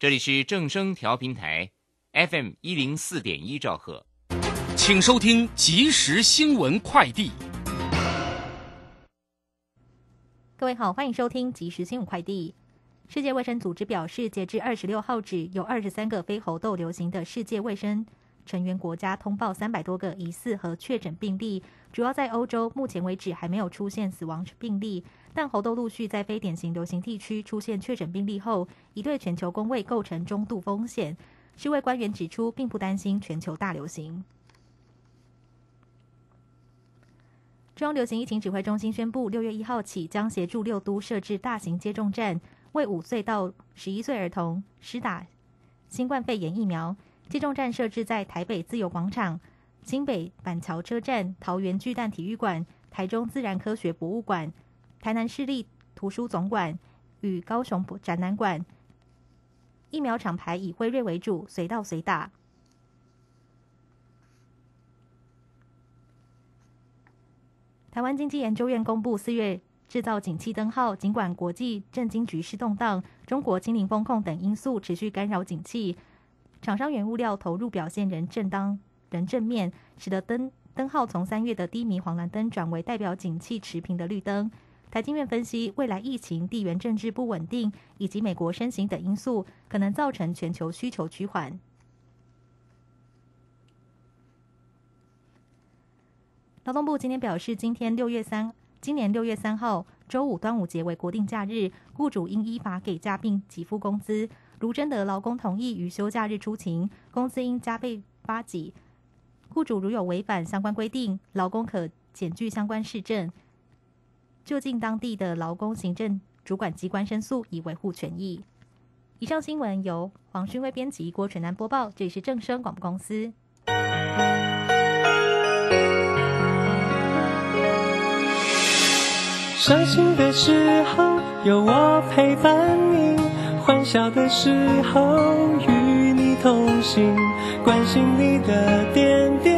这里是正声调频台，FM 一零四点一兆赫，请收听即时新闻快递。各位好，欢迎收听即时新闻快递。世界卫生组织表示，截至二十六号止，有二十三个非猴痘流行的世界卫生成员国家通报三百多个疑似和确诊病例，主要在欧洲。目前为止还没有出现死亡病例，但猴痘陆续在非典型流行地区出现确诊病例后，已对全球工位构成中度风险。世卫官员指出，并不担心全球大流行。中流行疫情指挥中心宣布，六月一号起将协助六都设置大型接种站。为五岁到十一岁儿童施打新冠肺炎疫苗，接种站设置在台北自由广场、新北板桥车站、桃园巨蛋体育馆、台中自然科学博物馆、台南市立图书总馆与高雄展览馆。疫苗厂牌以辉瑞为主，随到随打。台湾经济研究院公布四月。制造景气灯号，尽管国际政经局势动荡，中国清零风控等因素持续干扰景气，厂商原物料投入表现仍正当仍正面，使得灯灯号从三月的低迷黄蓝灯转为代表景气持平的绿灯。台经院分析，未来疫情、地缘政治不稳定以及美国升息等因素，可能造成全球需求趋缓。劳动部今天表示，今天六月三。今年六月三号周五端午节为国定假日，雇主应依法给假并给付工资。如征得劳工同意于休假日出勤，工资应加倍发给。雇主如有违反相关规定，劳工可检具相关市政，就近当地的劳工行政主管机关申诉，以维护权益。以上新闻由黄勋威编辑，郭纯南播报。这里是正声广播公司。伤心的时候有我陪伴你，欢笑的时候与你同行，关心你的点点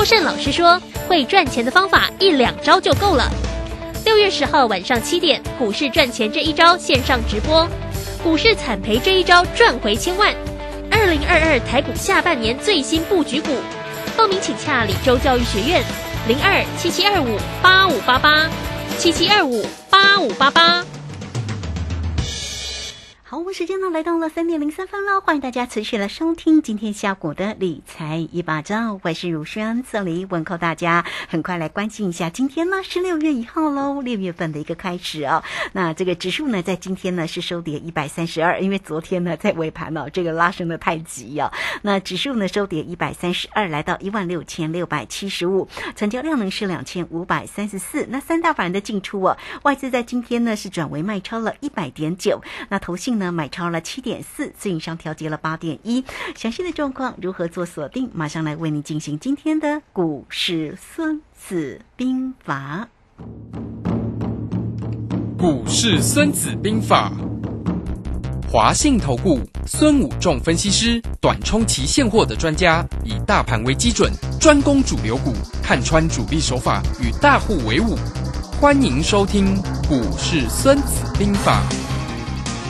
郭胜老师说。会赚钱的方法一两招就够了。六月十号晚上七点，股市赚钱这一招线上直播，股市惨赔这一招赚回千万。二零二二台股下半年最新布局股，报名请洽李州教育学院零二七七二五八五八八七七二五八五八八。时间呢来到了三点零三分了，欢迎大家持续来收听今天下午的理财一把照，我是如轩，这里问候大家。很快来关心一下，今天呢是六月一号喽，六月份的一个开始哦。那这个指数呢，在今天呢是收跌一百三十二，因为昨天呢在尾盘呢这个拉升的太急哦。那指数呢收跌一百三十二，来到一万六千六百七十五，成交量呢是两千五百三十四。那三大法人的进出哦，外资在今天呢是转为卖超了一百点九，那投信。呢，买超了七点四，自营商调节了八点一。详细的状况如何做锁定？马上来为你进行今天的股市孙子兵法。股市孙子兵法，华信投顾孙武仲分析师，短冲期现货的专家，以大盘为基准，专攻主流股，看穿主力手法，与大户为伍。欢迎收听股市孙子兵法。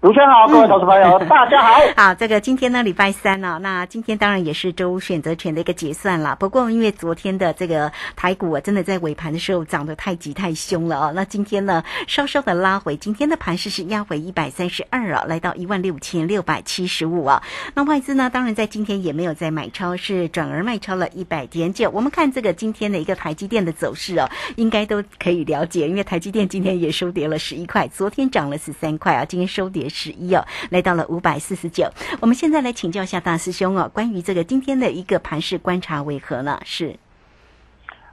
卢轩好，各位投资朋友，大家好。好，这个今天呢，礼拜三呢、那今天当然也是周选择权的一个结算了。不过因为昨天的这个台股啊，真的在尾盘的时候涨得太急太凶了哦。那今天呢，稍稍的拉回，今天的盘势是压回一百三十二啊，来到一万六千六百七十五啊。那外资呢，当然在今天也没有在买超，是转而卖超了一百点九。我们看这个今天的一个台积电的走势哦，应该都可以了解，因为台积电今天也收跌了十一块，昨天涨了十三块啊，今天收跌十一哦，来到了五百四十九。我们现在来请教一下大师兄哦，关于这个今天的一个盘势观察为何呢？是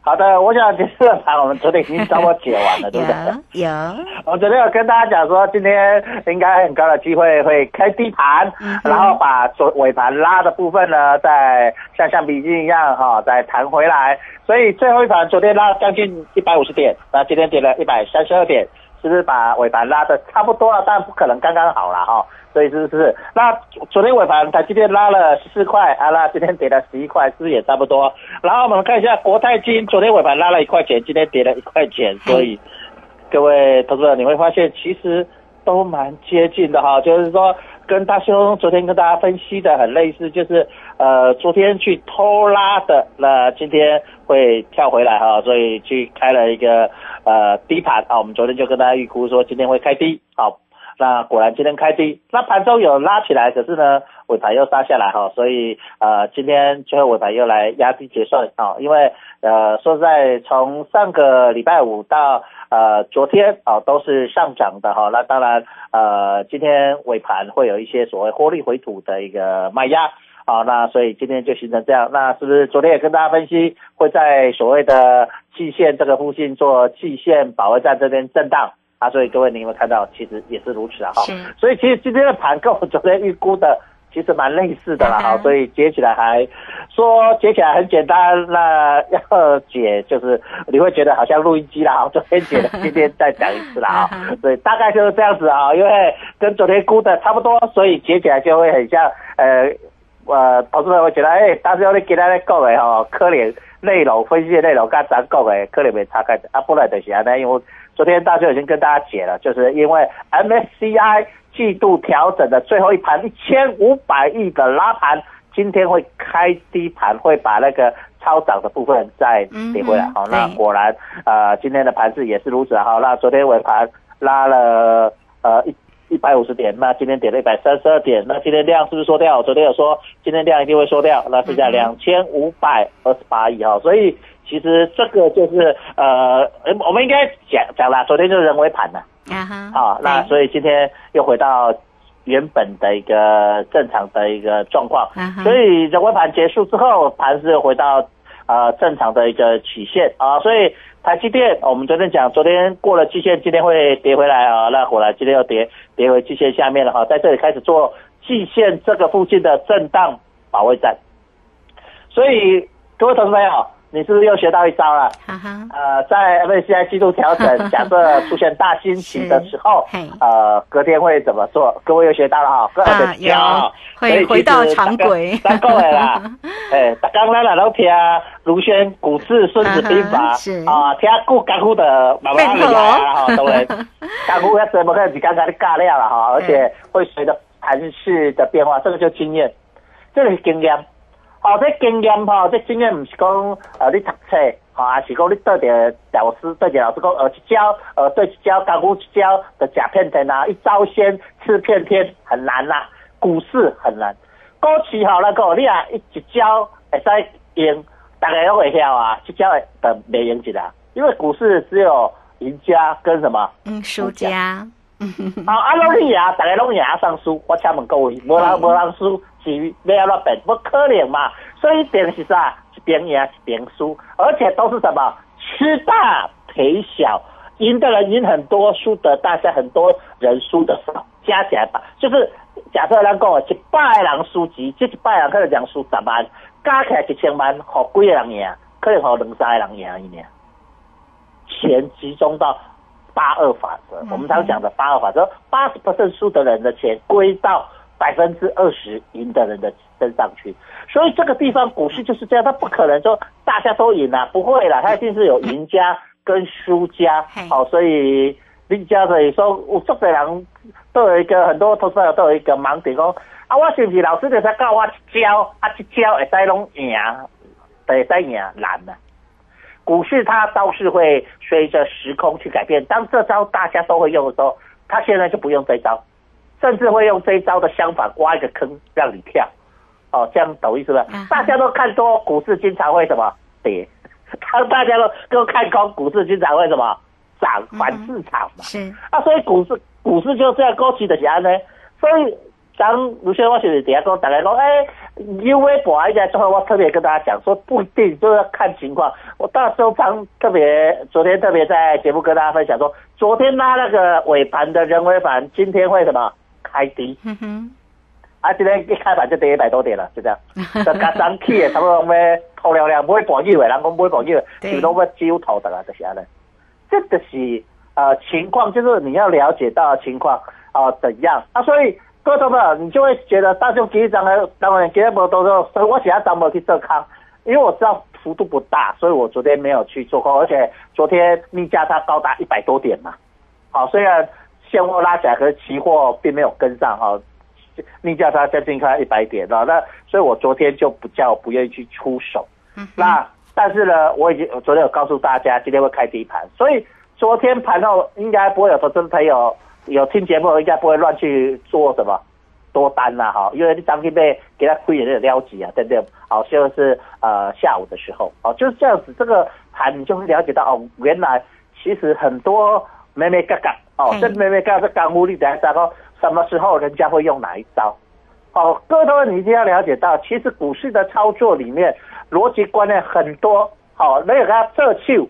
好的，我想这个盘我们昨天已经差不多解完了，对不对？有有，我昨天有跟大家讲说，今天应该很高的机会会开低盘，嗯然后把昨尾盘拉的部分呢，再像橡皮筋一样哈、再弹回来。所以最后一盘昨天拉将近一百五十点，那今天跌了一百三十二点，是不是把尾盘拉的差不多了？但不可能刚刚好了哈、所以是不是？那昨天尾盘台积电拉了十四块，啊，那今天跌了十一块，是不是也差不多？然后我们看一下国泰金，昨天尾盘拉了一块钱，今天跌了一块钱，所以各位投资者你会发现其实都蛮接近的哈，就是说跟大兄昨天跟大家分析的很类似，就是呃昨天去偷拉的，那今天会跳回来哈，所以去开了一个呃低盘啊，我们昨天就跟大家预估说今天会开低，好。那果然今天开低，那盘中有拉起来，可是呢尾盘又杀下来哈，所以呃今天最后尾盘又来压低结算啊，因为呃说实在从上个礼拜五到呃昨天啊都是上涨的哈，那当然呃今天尾盘会有一些所谓获利回吐的一个卖压。好，那所以今天就形成这样，那是不是昨天也跟大家分析，会在所谓的季线这个附近做季线保卫战这边震荡啊？所以各位你有没有看到，其实也是如此啊哈。所以其实今天的盘跟我昨天预估的其实蛮类似的啦哈，嗯所以解起来还说解起来很简单，那要解就是你会觉得好像录音机啦，昨天解了，今天再讲一次啦哈嗯哼，所以大概就是这样子啊，因为跟昨天估的差不多，所以解起来就会很像呃。呃，投资人会觉得，哎、大师兄你今天咧讲的吼，可能内容分析的内容跟咱讲的可能没差开，啊，不然就是安尼，因为昨天大家已经跟大家解了，就是因为 MSCI 季度调整的最后一盘一千五百亿的拉盘，今天会开低盘，会把那个超涨的部分再跌回来。好、那果然呃今天的盘势也是如此。好，那昨天尾盘拉了呃一。一百五十点，那今天跌了一百三十二点，那今天量是不是缩掉？我昨天有说今天量一定会缩掉，那剩下两千五百二十八亿哈，所以其实这个就是呃，我们应该讲讲啦，昨天就是人为盘了。啊哈，好，那所以今天又回到原本的一个正常的一个状况，啊哈。所以人为盘结束之后，盘是又回到呃正常的一个曲线。啊，所以台积电我们昨天讲，昨天过了季线，今天会跌回来啊，那回来今天又跌跌回季线下面了哈，在这里开始做季线这个附近的震荡保卫战，所以各位投资朋友，你是不是又学到一招了？哈哈，呃，在 MSCI 季度调整，假设出现大心情的时候，呃，隔天会怎么做？各位又学到了哈，各位的有。教，会回到常轨大家讲的啦，哎，大刚咱来都听卢轩股市孙子兵法啊，听顾干股的慢慢厉害啊，哈，当然，干股要怎么可能是刚刚的尬料了哈，而且会随着盘势的变化，这个就经验，这个是经验。哦，这经验吼，这经验不是讲呃你读册，吼、啊是讲你对着老师对着老师讲，呃一招呃对一招干股一招的假骗天啊，一招先吃骗天很难啊、股市很难。股市吼那个你啊一招会使赢，大家都会晓啊，一招会的袂赢一啦，因为股市只有赢家跟什么？嗯，输家，啊，啊，拢赢，大家拢赢上输，我请问各位，无人无人输，是要安怎变？不可能嘛！所以一定是啥？一边赢一边输，而且都是什么吃大赔小，赢的人赢很多，输的大家很多人输的少，加起来吧，就是假设咱讲一百人输钱，这一百人可能讲输十万，加起来一千万，互几个人赢？可能互两三个人赢一年。钱集中到八二法则，我们常讲的八二法则，八十 percent 输的人的钱归到百分之二十赢的人的身上去。所以这个地方股市就是这样，它不可能说大家都赢啊，不会啦，它一定是有赢家跟输家。好、所以你家的说有足多人都有一个很多投资朋友都有一个盲点，讲啊，我是不是老师就在教我一招，啊，一招会使拢赢，会使赢难啊？股市它倒是会随着时空去改变，当这招大家都会用的时候，他现在就不用这招，甚至会用这一招的相反，挖一个坑让你跳。哦，这样懂意思吧？大家都看多，股市经常会什么跌？当 大家都都看空，股市经常会什么涨？反市场嘛。是啊，所以股市股市就这样过去的啥呢？所以当卢先生我就是底下跟大家讲，哎，因为博一下之后，我特别跟大家讲说，不一定就是要看情况。我到时候常特别昨天特别在节目跟大家分享说，昨天拉那个尾盘的人为盘，今天会什么开低？嗯哼，啊，今天一开盘就跌一百多点了，就这样。就加上去的，差不多咩透了了，买保友的，人讲买保友的，对就拢要揪头的啦，就是安尼。这个是呃情况，就是你要了解到情况啊、呃怎样啊，所以各位朋友，你就会觉得大众几张呢，当然今天无多少，所以我想要张没去做康，因为我知道幅度不大，所以我昨天没有去做空，而且昨天逆价它高达一百多点嘛，好、虽然现货拉起来，可是期货并没有跟上哈、逆价差将近快一百点了，那所以我昨天就比较不愿意去出手。嗯那但是呢，我已经我昨天有告诉大家，今天会开低盘，所以昨天盘后应该不会有投资朋友有听节目，应该不会乱去做什么多单啦、哈，因为你当天被给他亏的撩急啊，对不对？好，就是呃下午的时候，哦就是这样子，这个盘你就会了解到哦，原来其实很多咩咩嘎嘎哦，嘿这妹妹嘎嘎是干物，你等下知道什么时候人家会用哪一招。哦，各位同学，你一定要了解到，其实股市的操作里面逻辑观念很多。好、那个这就，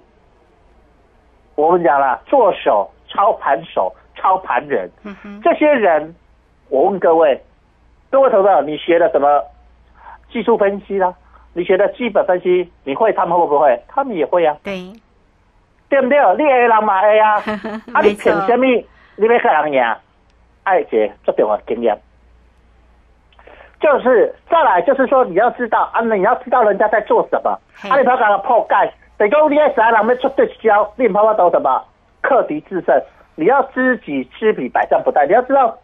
我们讲了，做手、操盘手、操盘人，嗯，这些人，我问各位，各位投资者，你学的什么技术分析啦？你学的基本分析，你会，他们会不会？他们也会啊，对，对不对？你 A 人嘛 A 啊，啊你凭什么？你要看人赢？爱姐最重要的经验，就是再来就是说你要知道啊，你要知道人家在做什么，啊你不要给他破盖。等讲你在啥人要出对招，你怕怕都什么克敌制胜，你要知己知彼，百战不殆。你要知道，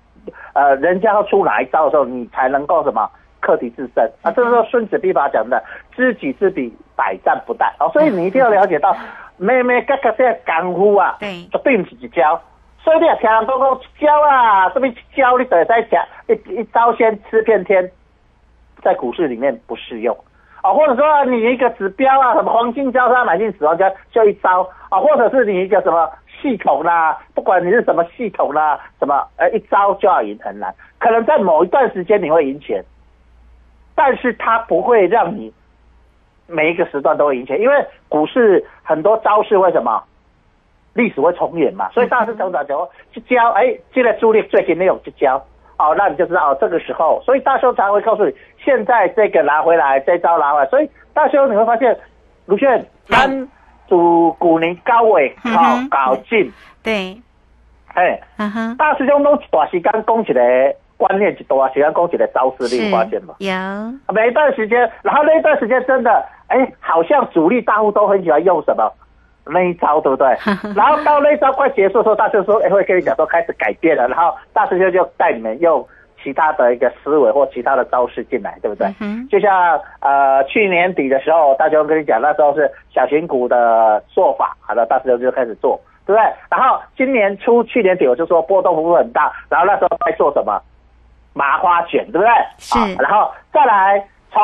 呃，人家要出哪一招的时候，你才能够什么克敌制胜啊。这是说《孙子兵法》讲的“知己知彼，百战不殆”哦。所以你一定要了解到，妹妹哥哥这些功夫啊，对绝对不是一招。所以你也听人讲讲一招啊，这边一招你就会在讲一一招先吃遍天，在股市里面不适用。啊，或者说你一个指标啊，什么黄金交叉买进死亡交就一招啊，或者是你一个什么系统啦、不管你是什么系统啦、什么呃一招就要赢很难，可能在某一段时间你会赢钱，但是它不会让你每一个时段都会赢钱，因为股市很多招式为什么？历史会重演嘛，所以大师总长讲去教，哎，这个主力最近没有去教。哦，那你就知道哦，这个时候，所以大兄才会告诉你，现在这个拿回来，这招拿回来，所以大兄你会发现，卢炫单主股年高位，嗯好、哼搞进，对，哎，大师兄都一段时间讲一个观念，一段时间讲一个招式，你有发现吗？有，每一段时间，然后那一段时间真的，哎，好像主力大户都很喜欢用什么那一招，对不对？然后到那一招快结束的时候，大师兄哎会跟你讲说开始改变了，然后大师兄就带你们用其他的一个思维或其他的招式进来，对不对？嗯，就像呃去年底的时候，大师兄跟你讲，那时候是小型股的做法，好了，大师兄就开始做，对不对？然后今年初去年底我就说波动幅度很大，然后那时候在做什么麻花卷，对不对？是啊然后再来从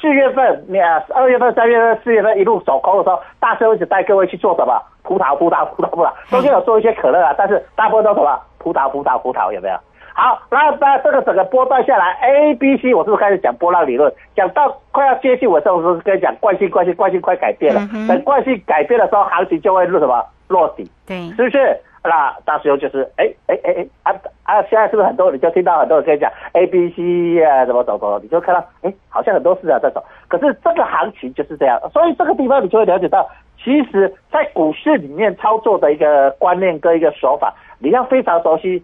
四月份、呃二月份、三月份、四月份一路走空的时候，大师兄一直带各位去做什么？葡萄、葡萄、葡萄、葡萄，中间有做一些可乐啊，但是大部分都什么？葡萄、葡萄、葡萄，有没有？好，那那这个整个波段下来，A、B、C，我是不是开始讲波浪理论？讲到快要接近我的时候，跟你讲惯性、惯性、惯性快改变了等惯性改变的时候，行情就会落什么落底。对，是不是？那大师兄就是哎哎哎哎啊啊！现在是不是很多你就听到很多人跟你讲 A B C 啊怎么走走，你就看到哎好像很多市场在走，可是这个行情就是这样，所以这个地方你就会了解到，其实在股市里面操作的一个观念跟一个手法，你要非常熟悉。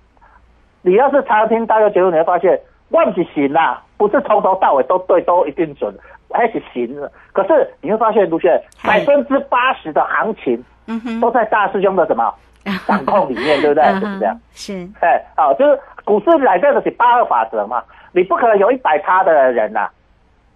你要是常听大家节目，你会发现万是行啦，不是从头到尾都对，都一定准，还是行的。可是你会发现，卢轩百分之八十的行情嗯哼，都在大师兄的什么？掌控里面，对不对？嗯就是这样。是，哎，哦，就是股市来这个是八二法则嘛，你不可能有一百趴的人呐、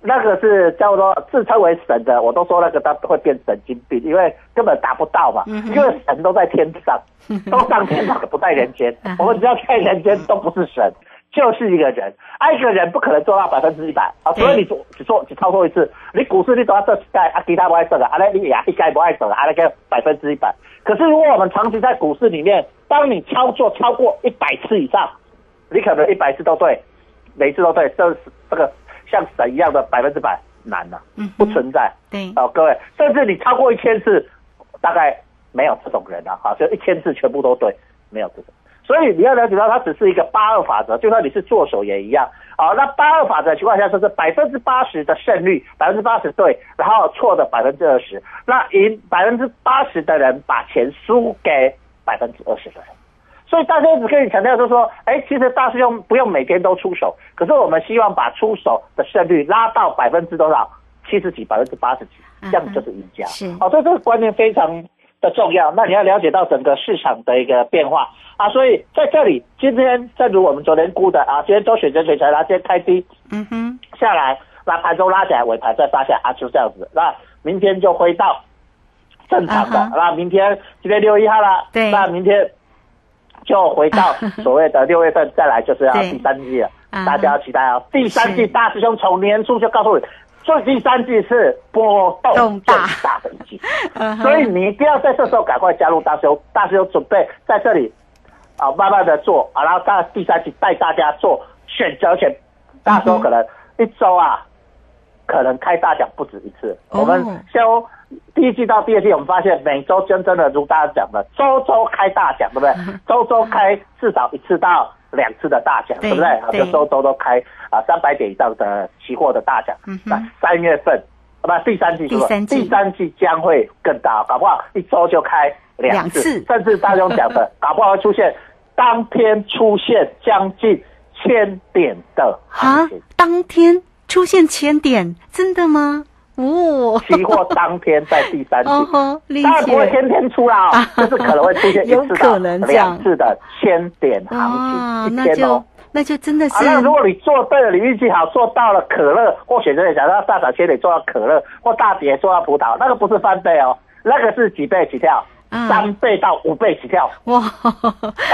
那个是叫做自称为神的，我都说那个他会变神经病，因为根本达不到嘛，嗯因为神都在天上，都上天堂不在人间。嗯，我们只要在人间都不是神。就是一个人，啊，一个人不可能做到百分之一百啊，对所以你做只做只操作一次，你股市你都要做一盖啊，其他不爱做的，啊，那你也一概不爱做的，啊，那个百分之一百。可是如果我们长期在股市里面，当你操作超过一百次以上，你可能一百次都对，每次都对，这是这个像神一样的百分之百难了、嗯不存在。对，哦，各位，甚至你超过一千次，大概没有这种人啊，哈，就一千次全部都对，没有这种。所以你要了解到，它只是一个八二法则，就算你是做手也一样。好，那八二法则的情况下，就是百分之八十的胜率，百分之八十对，然后错的百分之二十，那赢百分之八十的人把钱输给百分之二十的人。所以大家一直跟你强调就是说，哎，其实大师兄不用每天都出手，可是我们希望把出手的胜率拉到百分之多少？七十几、百分之八十几，这样就是赢家。是哦，所以这个观念非常的重要。那你要了解到整个市场的一个变化。啊，所以在这里，今天正如我们昨天估的啊，今天都选择选材，然后今天开低嗯哼，下来，那盘中拉起来，尾盘再杀下啊，就这样子。那明天就回到正常的那明天今天六一号了，对。那明天就回到 所谓的六月份，再来就是要第三季了，啊大家要期待哦。第三季大师兄从年初就告诉你，所以第三季是波动动大最大的一季。所以你一定要在这时候赶快加入大修，大修准备在这里啊，慢慢的做啊，然后到第三季带大家做选择权，大修可能一周啊，可能开大奖不止一次。哦我们修第一季到第二季，我们发现每周真正的如大家讲的，周周开大奖，对不对？周周开至少一次到两次的大奖，对对不对？啊，对就周周都开啊三百点以上的期货的大奖嗯。哼那三月份。啊不，第三季是不是第三季第三季将会更大，搞不好一周就开两两次甚至大雄讲的，搞不好会出现当天出现将近千点的啊行情，，当天出现千点，真的吗？哦，期货当天在第三季，当然不会。天天出啦、啊哦，就是可能会出现一次到两次的千点行，情，一那就天哦。那就真的啊，是那如果你做对了，你运气好，做到了可乐或选择想要大涨千点做到可乐，或大跌做到葡萄，那个不是翻倍哦，那个是几倍起跳，嗯三倍到五倍起跳，哇，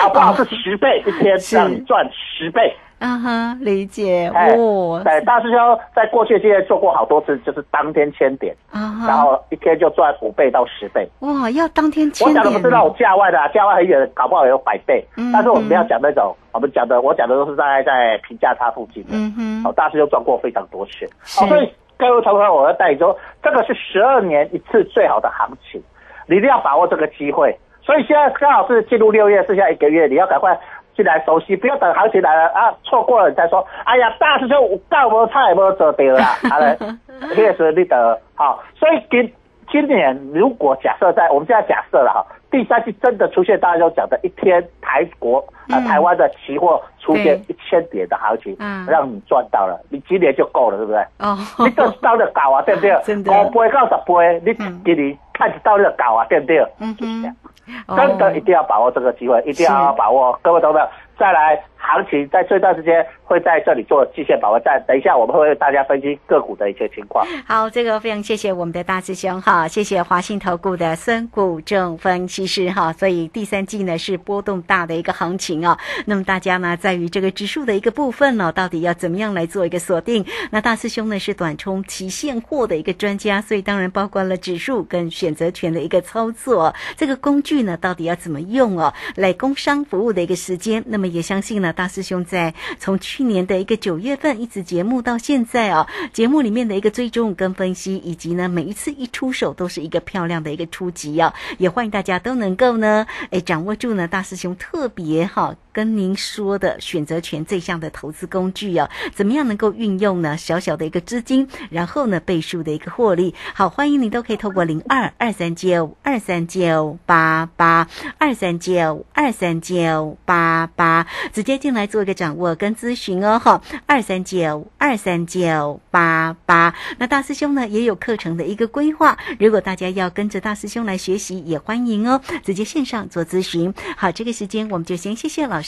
搞不好是十倍一天让你赚十倍。啊哈，理解哎，哇，对，大师兄在过去经验做过好多次，就是当天千点，啊哈，然后一天就赚五倍到十倍。哇，要当天千我讲的不是那种价外的、啊，价外很远，搞不好有百倍。嗯但是我们不要讲那种，我们讲的，我讲的都是大概在平价差附近的。嗯哼哦，大师兄赚过非常多钱。是哦，所以各位投资，我要带你说，这个是十二年一次最好的行情，你一定要把握这个机会。所以现在刚好是进入六月，剩下一个月，你要赶快进来熟悉，不要等行情来了啊，错过了你再说。哎呀，大师兄我搞无差无做对啦，好了，那个时候你得好。所以今今年如果假设在我们现在假设了哈，第三季真的出现大家都讲的一天台国啊、嗯。台湾的期货出现一千点的行情，嗯让你赚到了，你今年就够了，对不对？哦，你这到了搞啊，对不对？真的。五倍到十倍，你嗯。今年看得到了搞啊，对不对？嗯真的一定要把握这个机会，一定要把握。各位同志，再来行情在这段时间会在这里做季线把握战，等一下我们会为大家分析个股的一些情况。好，这个非常谢谢我们的大师兄哈，谢谢华信投顾的孙谷正分析师哈。所以第三季呢是波动大的一个行情啊，那么大家呢在于这个指数的一个部分呢，到底要怎么样来做一个锁定？那大师兄呢是短冲期现货的一个专家，所以当然包括了指数跟选择权的一个操作，这个工具呢到底要怎么用哦，来工商服务的一个时间。那么也相信呢，大师兄在从去年的一个九月份一直节目到现在哦，节目里面的一个追踪跟分析，以及呢每一次一出手都是一个漂亮的一个出击哦，也欢迎大家都能够呢，哎掌握住呢大师兄特别哈。跟您说的选择权这项的投资工具哦，怎么样能够运用呢？小小的一个资金，然后呢倍数的一个获利。好，欢迎您都可以透过零二二三九二三九八八二三九二三九八八直接进来做一个掌握跟咨询哦。哈，二三九二三九八八。那大师兄呢也有课程的一个规划，如果大家要跟着大师兄来学习，也欢迎哦，直接线上做咨询。好，这个时间我们就先谢谢老师，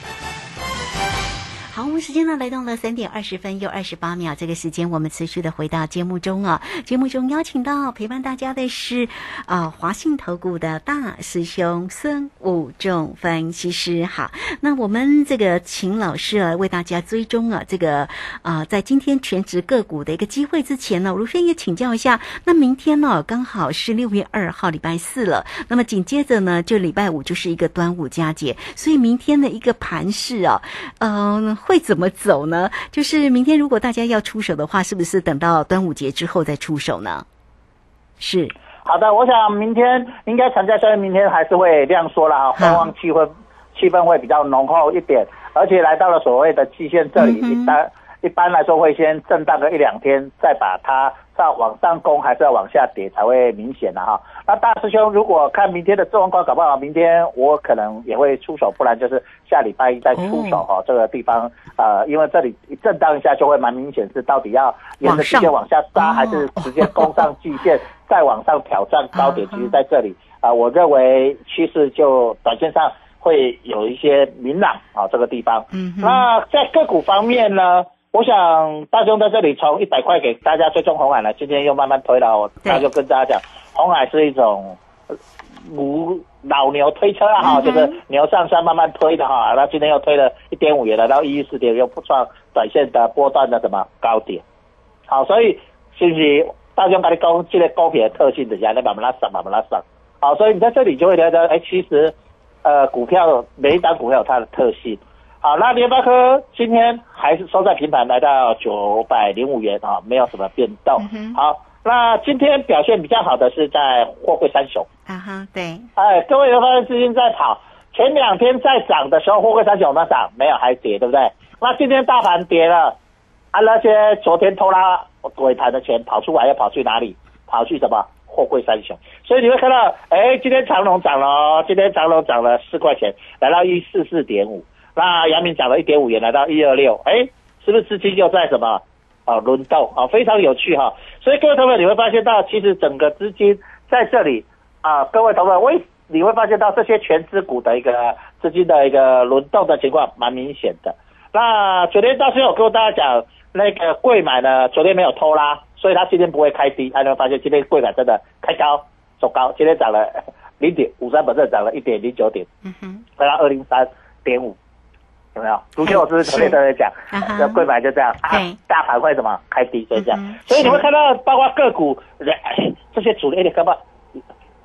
好，我们时间呢来到了三点二十分又二十八秒，这个时间我们持续的回到节目中啊。节目中邀请到陪伴大家的是啊华信投顾的大师兄孙武仲分析师。好，那我们这个请老师啊为大家追踪啊这个啊在今天全职个股的一个机会之前呢，卢轩也请教一下，那明天呢刚好是六月二号礼拜四了，那么紧接着呢就礼拜五就是一个端午佳节，所以明天的一个盘势啊，嗯。会怎么走呢？就是明天如果大家要出手的话，是不是等到端午节之后再出手呢？是好的，我想明天应该长假虽然明天还是会量缩了哈，观望气氛气氛会比较浓厚一点，而且来到了所谓的季线这里，一般一般来说会先震荡个一两天，再把它要往上攻还是要往下跌才会明显的哈。那大师兄，如果看明天的状况，搞不好明天我可能也会出手，不然就是下礼拜一再出手哈。这个地方呃，因为这里一震荡一下，就会蛮明显是到底要沿着直线往下杀，还是直接攻上季线再往上挑战高点。其实在这里啊，我认为趋势就短线上会有一些明朗啊。这个地方，嗯，那在个股方面呢，我想大兄在这里从一百块给大家追踪红海了，今天又慢慢推了，我那就跟大家讲。红海是一种牛老牛推车啊哈，就是牛上山慢慢推的哈。那今天又推了一点五元，来到一一四点，又不创短线的波段的什么高点。好，所以是不是大家跟你讲这个股票的特性，等下你慢慢拉上，慢慢拉上。好，所以你在这里就会觉得，哎，其实呃股票每一单股票有它的特性。好，那联发科今天还是收在平盘，来到九百零五元啊，没有什么变动。好。那今天表现比较好的是在货柜三雄啊哈，对，哎，各位有发现资金在跑，前两天在涨的时候，货柜三雄有没有涨？没有，还跌，对不对？那今天大盘跌了，啊，那些昨天偷拉尾盘的钱跑出来，要跑去哪里？跑去什么？货柜三雄。所以你会看到，哎，今天长隆涨了，今天长隆涨了四块钱，来到一四四点五。那阳明涨了一点五元，来到一二六，哎，是不是资金又在什么？啊，轮动啊，非常有趣哈。所以各位同学你会发现到，其实整个资金在这里啊，各位同学，为你会发现到这些全资股的一个资金的一个轮动的情况蛮明显的。那昨天到时候我跟大家讲，那个贵买呢，昨天没有偷拉，所以它今天不会开低。大家会发现今天贵买真的开高走高，今天涨了零点五三百分，涨了一点零九点，嗯哼，回到二零三点五。有没有？昨天我是不是昨天都在讲，那贵买就这样，啊，大盘会怎么开低，就这样，所以你会看到，包括个股，这些主力的干嘛？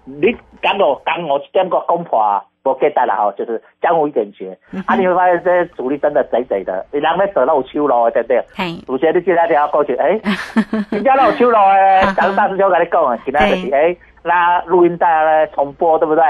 你讲我讲我点个公婆啊，我给大了哈，就是江湖一点诀，啊，你会发现这些主力真的贼贼的，你两边得漏秋咯，对不对？主持你今天电话过去，哎，人家漏秋咯，哎，讲大师兄跟你讲啊，其他就是哎，那录音带来重播，对不对？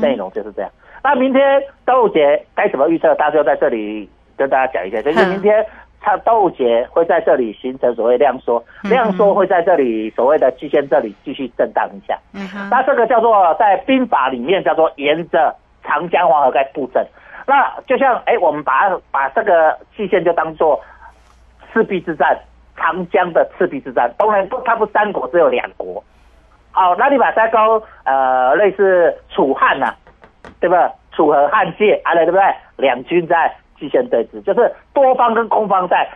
内容就是这样。那明天端午节该怎么预测？大家就在这里跟大家讲一下。就是明天，它端午节会在这里形成所谓量缩，量缩会在这里所谓的季线这里继续震荡一下。嗯那这个叫做在兵法里面叫做沿着长江黄河在布阵。那就像哎，我们把把这个季线就当做赤壁之战，长江的赤壁之战。当然不，它不三国只有两国。好，那你把三高呃类似楚汉呐。对吧？楚河汉界，啊，对不对？两军在季线对峙，就是多方跟空方在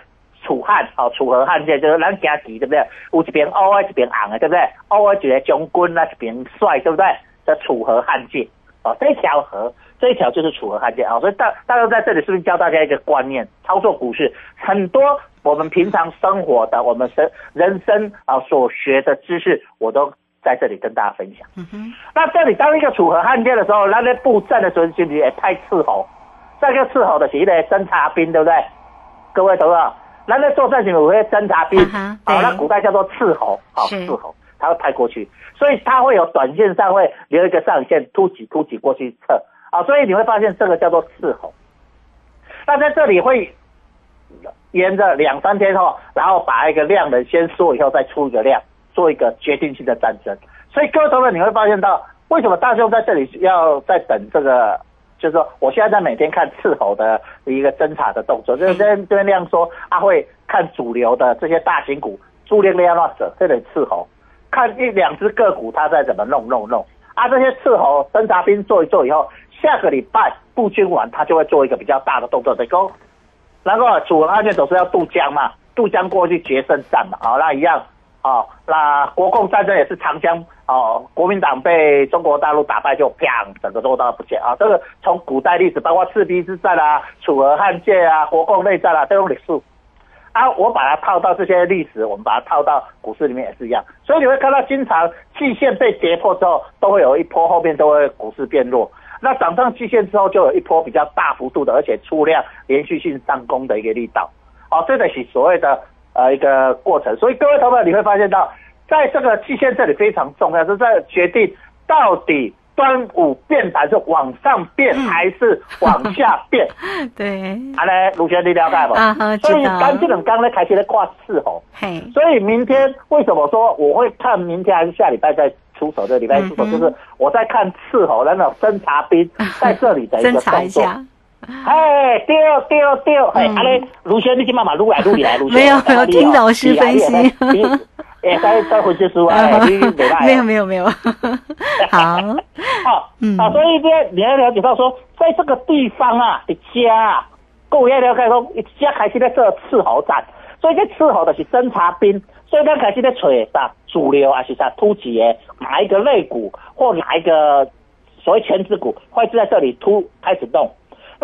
楚汉哦，楚河汉界就是咱行棋对不对？有一边乌，一边红的，对不对？乌的一个将军啊，一边帅，对不对？叫楚河汉界哦，这条河，这一条就是楚河汉界啊、哦。所以大大家在这里是不是教大家一个观念？操作股市很多我们平常生活的，我们生人生啊所学的知识，我都在这里跟大家分享。嗯哼，那这里当一个楚河汉界的时候，那在布阵的时候，是不是也太伺候？这个伺候的是一个侦察兵，对不对？各位懂不懂？那在作战时有些侦察兵，啊那古代叫做斥候，好、是斥候，他会派过去，所以他会有短线上会留一个上线，突击突击过去测啊，所以你会发现这个叫做斥候。那在这里会沿着两三天后，然后把一个量能先缩以后再出一个量，做一个决定性的战争。所以各位同学你会发现到，为什么大兄在这里要在等这个？就是说，我现在在每天看伺候的一个侦查的动作，就是这边这边亮说，他会看主流的这些大型股，朱列列乱者这里伺候，看一两只个股他在怎么弄弄弄啊，这些伺候侦察兵做一做以后，下个礼拜布军完他就会做一个比较大的动作，得勾。然后楚文案件总是要渡江嘛，渡江过去决胜战嘛，好、那一样，哦，那国共战争也是长江哦，国民党被中国大陆打败就啪，整个中国大陆不见啊。这个从古代历史，包括赤壁之战啊、楚河汉界啊、国共内战啊，都有历史。啊，我把它套到这些历史，我们把它套到股市里面也是一样，所以你会看到经常季线被跌破之后，都会有一波后面都会股市变弱。那涨上季线之后，就有一波比较大幅度的，而且出量连续性上攻的一个力道。哦，这个是所谓的呃一个过程。所以各位朋友，你会发现到，在这个期限这里非常重要，是在决定到底端午变盘是往上变还是往下变。对，啊嘞，卢学你了解不？啊哈所以刚这种刚咧开始在挂伺候，嘿，所以明天为什么说我会看明天还是下礼拜再出手？这礼拜出手就是我在看伺候那种侦察兵在这里的一个 动作。哎，对对对，哎，嗯阿咧，卢轩，你今慢慢撸来撸去来撸去。没有没有听老师分析哎，再再分析书啊，哎你没有没有没有，好，好，嗯啊，所以呢，你要了解到说，在这个地方啊，一家啊，各位要了解说，一家开始在做伺候战，所以这伺候的是侦察兵，所以咱开始在找啥主流还是啥突击的哪一个肋骨或哪一个所谓全指股会是在这里突开始动。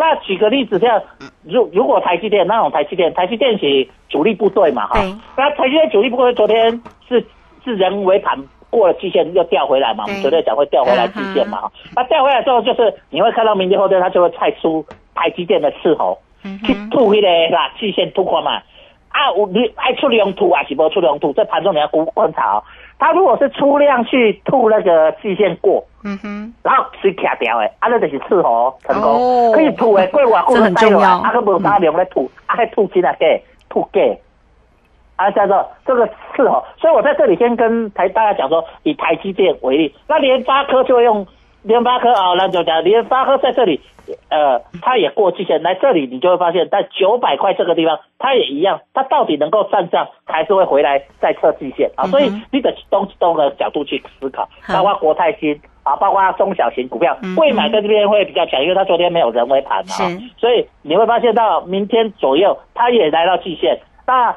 那举个例子，像如如果台积电那种台积电，台积电是主力部队嘛，哈，那台积电主力部队昨天是是人为盘过了季线又调回来嘛，我们对昨天讲会调回来季线嘛，哈，那调回来之后就是你会看到明天后天它就会派出台积电的伺候去嗯哼，吐迄个啦季线吐看嘛，啊有你爱出量吐还是无出量吐，这盘中你要观观察哦，它如果是出量去吐那个季线过。嗯哼，然后水卡掉的，啊，那就是伺候成功，哦可以吐的，过偌久这很重要啊，个无大量来吐，啊，还吐金啊，假吐给，啊，叫做这个伺候。所以我在这里先跟台大家讲说，以台积电为例，那联发科就会用联发科啊，那就讲联发科在这里，呃，它也过季线，来这里你就会发现，在九百块这个地方，它也一样，它到底能够站上，还是会回来再测季线啊？所以你得东东的角度去思考，包括国泰新。啊，包括中小型股票嗯，贵买在这边会比较强，因为它昨天没有人为盘嘛，啊所以你会发现到明天左右，它也来到季线。那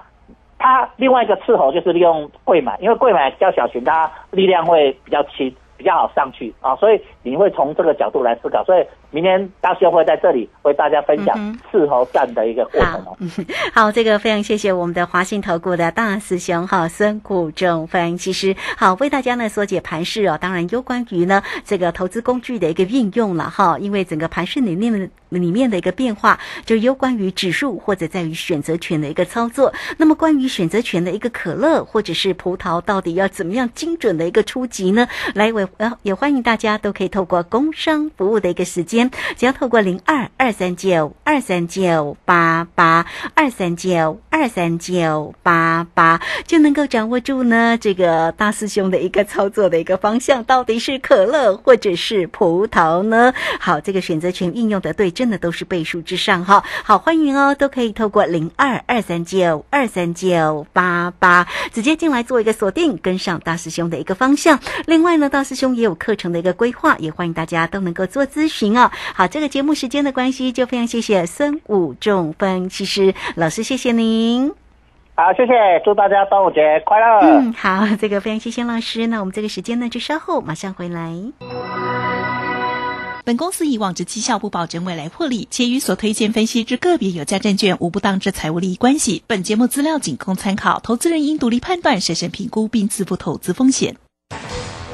它另外一个伺候就是利用贵买，因为贵买比较小型，它力量会比较轻，比较好上去啊，所以你会从这个角度来思考。所以明天大兄会在这里为大家分享嗯伺候战的一个过程哦。好，这个非常谢谢我们的华信投顾的大师兄哈孙谷正分析师，好为大家呢所解盘势哦。当然，有关于呢这个投资工具的一个运用了哈，因为整个盘势里面的里面的一个变化，就有关于指数或者在于选择权的一个操作。那么关于选择权的一个可乐或者是葡萄，到底要怎么样精准的一个出击呢？来，我呃也欢迎大家都可以透过工商服务的一个时间，只要透过零二二三九二三九八八二三九二三九八八，就能够掌握住呢这个大师兄的一个操作的一个方向，到底是可乐或者是葡萄呢？好，这个选择权应用的对，真的都是倍数之上哈。好，欢迎哦，都可以透过零二二三九二三九八八直接进来做一个锁定，跟上大师兄的一个方向。另外呢，大师兄也有课程的一个规划，也欢迎大家都能够做咨询哦。好，这个节目时间的关系，就非常谢谢孙武仲分析师老师，谢谢您。好，谢谢，祝大家端午节快乐。嗯，好，这个非常谢谢老师。那我们这个时间呢，就稍后马上回来。本公司以往之绩效不保证未来获利，且与所推荐分析之个别有价证券无不当之财务利益关系。本节目资料仅供参考，投资人应独立判断、审慎评估并自负投资风险。